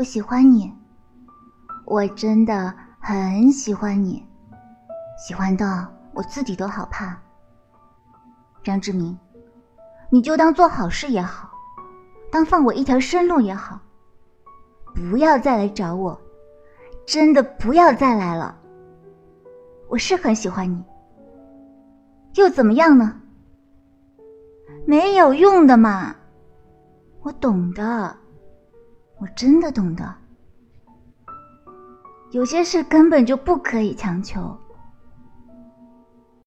我喜欢你，我真的很喜欢你，喜欢到我自己都好怕。张志明，你就当做好事也好，当放我一条生路也好，不要再来找我，真的不要再来了。我是很喜欢你，又怎么样呢？没有用的嘛，我懂的。我真的懂得，有些事根本就不可以强求。